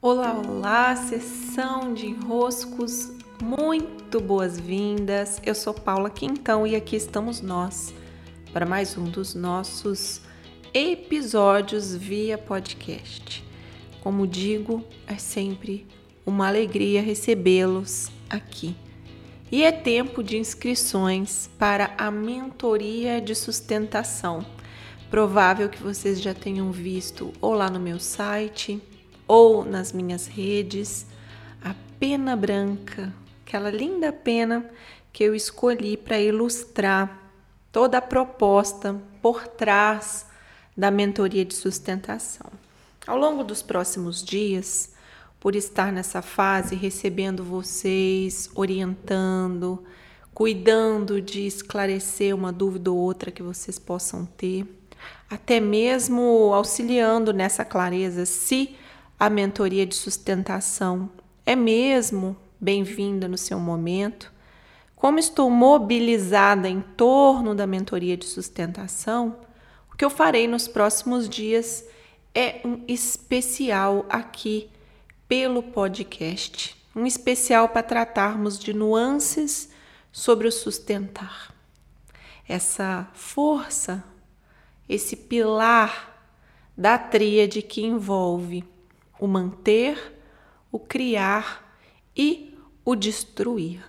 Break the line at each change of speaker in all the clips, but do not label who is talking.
Olá, olá, sessão de enroscos, muito boas-vindas. Eu sou Paula Quintão e aqui estamos nós para mais um dos nossos episódios via podcast. Como digo, é sempre uma alegria recebê-los aqui. E é tempo de inscrições para a mentoria de sustentação. Provável que vocês já tenham visto ou lá no meu site ou nas minhas redes a pena branca, aquela linda pena que eu escolhi para ilustrar toda a proposta por trás da mentoria de sustentação. Ao longo dos próximos dias, por estar nessa fase recebendo vocês, orientando, cuidando de esclarecer uma dúvida ou outra que vocês possam ter, até mesmo auxiliando nessa clareza se a mentoria de sustentação é mesmo bem-vinda no seu momento. Como estou mobilizada em torno da mentoria de sustentação, o que eu farei nos próximos dias é um especial aqui pelo podcast, um especial para tratarmos de nuances sobre o sustentar. Essa força, esse pilar da tríade que envolve o manter, o criar e o destruir.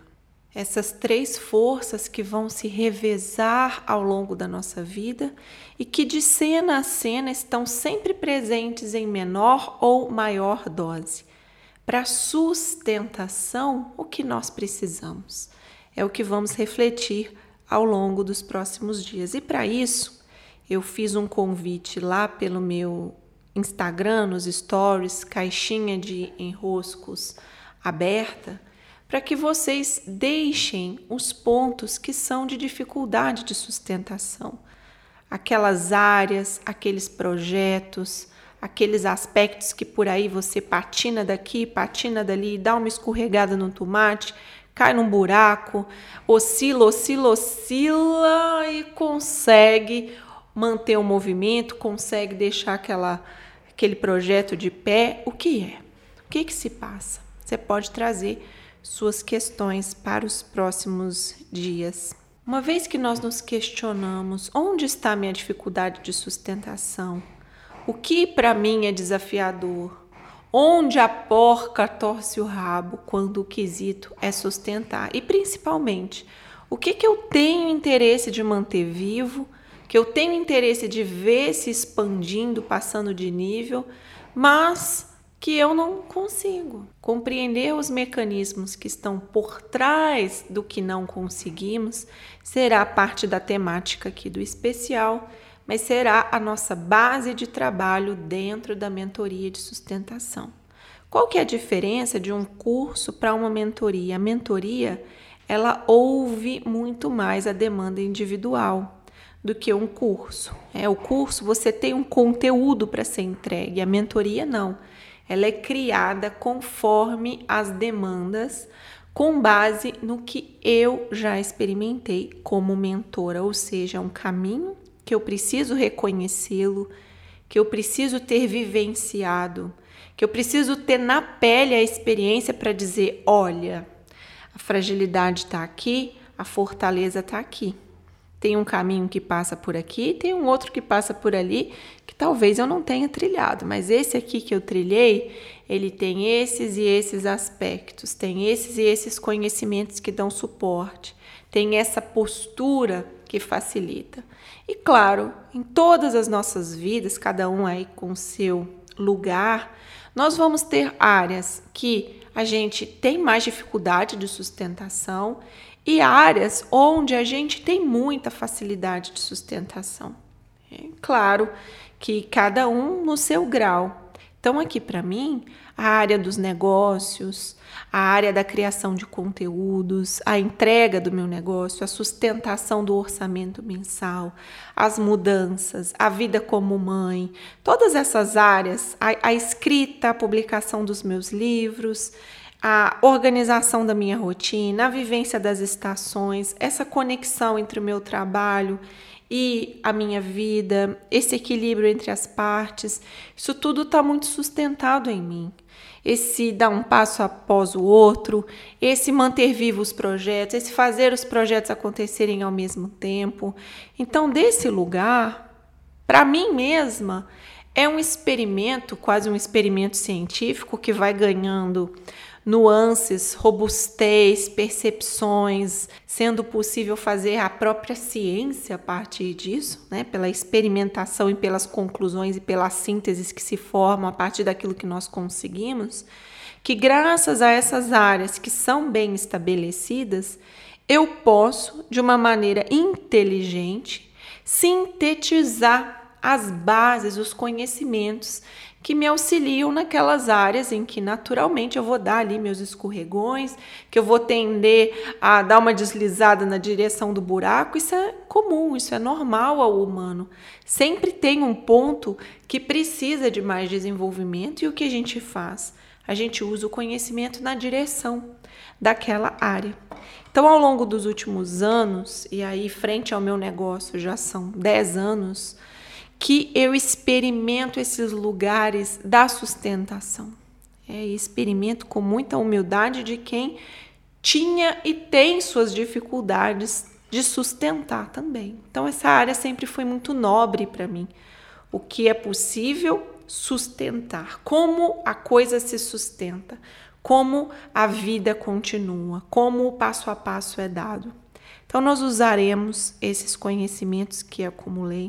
Essas três forças que vão se revezar ao longo da nossa vida e que de cena a cena estão sempre presentes em menor ou maior dose. Para sustentação, o que nós precisamos é o que vamos refletir ao longo dos próximos dias. E para isso, eu fiz um convite lá pelo meu Instagram, nos stories, caixinha de enroscos aberta, para que vocês deixem os pontos que são de dificuldade de sustentação, aquelas áreas, aqueles projetos, aqueles aspectos que por aí você patina daqui, patina dali, dá uma escorregada no tomate, cai num buraco, oscila, oscila, oscila e consegue manter o movimento, consegue deixar aquela aquele projeto de pé, o que é? O que, que se passa? Você pode trazer suas questões para os próximos dias. Uma vez que nós nos questionamos onde está minha dificuldade de sustentação, o que para mim é desafiador, onde a porca torce o rabo quando o quesito é sustentar e principalmente o que, que eu tenho interesse de manter vivo que eu tenho interesse de ver se expandindo, passando de nível, mas que eu não consigo compreender os mecanismos que estão por trás do que não conseguimos, será parte da temática aqui do especial, mas será a nossa base de trabalho dentro da mentoria de sustentação. Qual que é a diferença de um curso para uma mentoria? A mentoria, ela ouve muito mais a demanda individual do que um curso. É, o curso você tem um conteúdo para ser entregue, a mentoria não. Ela é criada conforme as demandas, com base no que eu já experimentei como mentora, ou seja, é um caminho que eu preciso reconhecê-lo, que eu preciso ter vivenciado, que eu preciso ter na pele a experiência para dizer: olha, a fragilidade está aqui, a fortaleza está aqui. Tem um caminho que passa por aqui, tem um outro que passa por ali, que talvez eu não tenha trilhado, mas esse aqui que eu trilhei, ele tem esses e esses aspectos, tem esses e esses conhecimentos que dão suporte, tem essa postura que facilita. E claro, em todas as nossas vidas, cada um aí com seu lugar, nós vamos ter áreas que a gente tem mais dificuldade de sustentação e áreas onde a gente tem muita facilidade de sustentação. É claro que cada um no seu grau. Então, aqui para mim, a área dos negócios, a área da criação de conteúdos, a entrega do meu negócio, a sustentação do orçamento mensal, as mudanças, a vida como mãe, todas essas áreas, a, a escrita, a publicação dos meus livros, a organização da minha rotina, a vivência das estações, essa conexão entre o meu trabalho e a minha vida, esse equilíbrio entre as partes, isso tudo está muito sustentado em mim. Esse dar um passo após o outro, esse manter vivos os projetos, esse fazer os projetos acontecerem ao mesmo tempo. Então, desse lugar, para mim mesma, é um experimento, quase um experimento científico que vai ganhando nuances, robustez, percepções, sendo possível fazer a própria ciência a partir disso, né? pela experimentação e pelas conclusões e pelas sínteses que se formam a partir daquilo que nós conseguimos, que graças a essas áreas que são bem estabelecidas, eu posso, de uma maneira inteligente, sintetizar as bases, os conhecimentos que me auxiliam naquelas áreas em que naturalmente eu vou dar ali meus escorregões, que eu vou tender a dar uma deslizada na direção do buraco. Isso é comum, isso é normal ao humano. Sempre tem um ponto que precisa de mais desenvolvimento e o que a gente faz? A gente usa o conhecimento na direção daquela área. Então, ao longo dos últimos anos, e aí frente ao meu negócio já são 10 anos, que eu experimento esses lugares da sustentação. É, experimento com muita humildade de quem tinha e tem suas dificuldades de sustentar também. Então, essa área sempre foi muito nobre para mim. O que é possível sustentar, como a coisa se sustenta, como a vida continua, como o passo a passo é dado. Então, nós usaremos esses conhecimentos que acumulei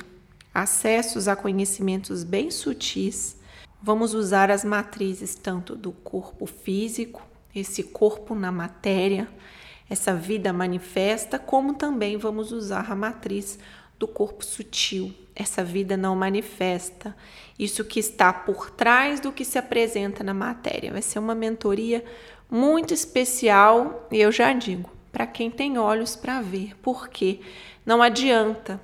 acessos a conhecimentos bem sutis, vamos usar as matrizes tanto do corpo físico, esse corpo na matéria, essa vida manifesta, como também vamos usar a matriz do corpo sutil, essa vida não manifesta, isso que está por trás do que se apresenta na matéria. Vai ser uma mentoria muito especial, e eu já digo, para quem tem olhos para ver, porque não adianta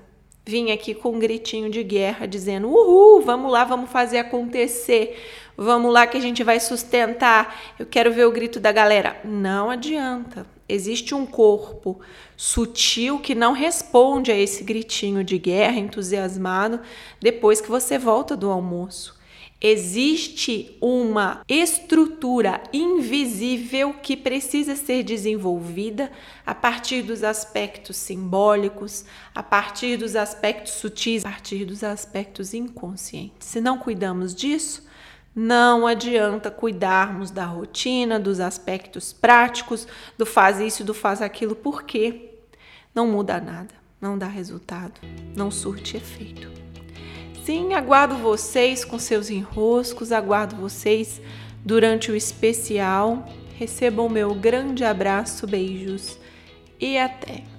vim aqui com um gritinho de guerra dizendo: "Uhul, vamos lá, vamos fazer acontecer. Vamos lá que a gente vai sustentar. Eu quero ver o grito da galera". Não adianta. Existe um corpo sutil que não responde a esse gritinho de guerra entusiasmado depois que você volta do almoço. Existe uma estrutura invisível que precisa ser desenvolvida a partir dos aspectos simbólicos, a partir dos aspectos sutis, a partir dos aspectos inconscientes. Se não cuidamos disso, não adianta cuidarmos da rotina, dos aspectos práticos, do faz isso, do faz aquilo, porque não muda nada, não dá resultado, não surte efeito. Sim, aguardo vocês com seus enroscos, aguardo vocês durante o especial. Recebam meu grande abraço, beijos e até!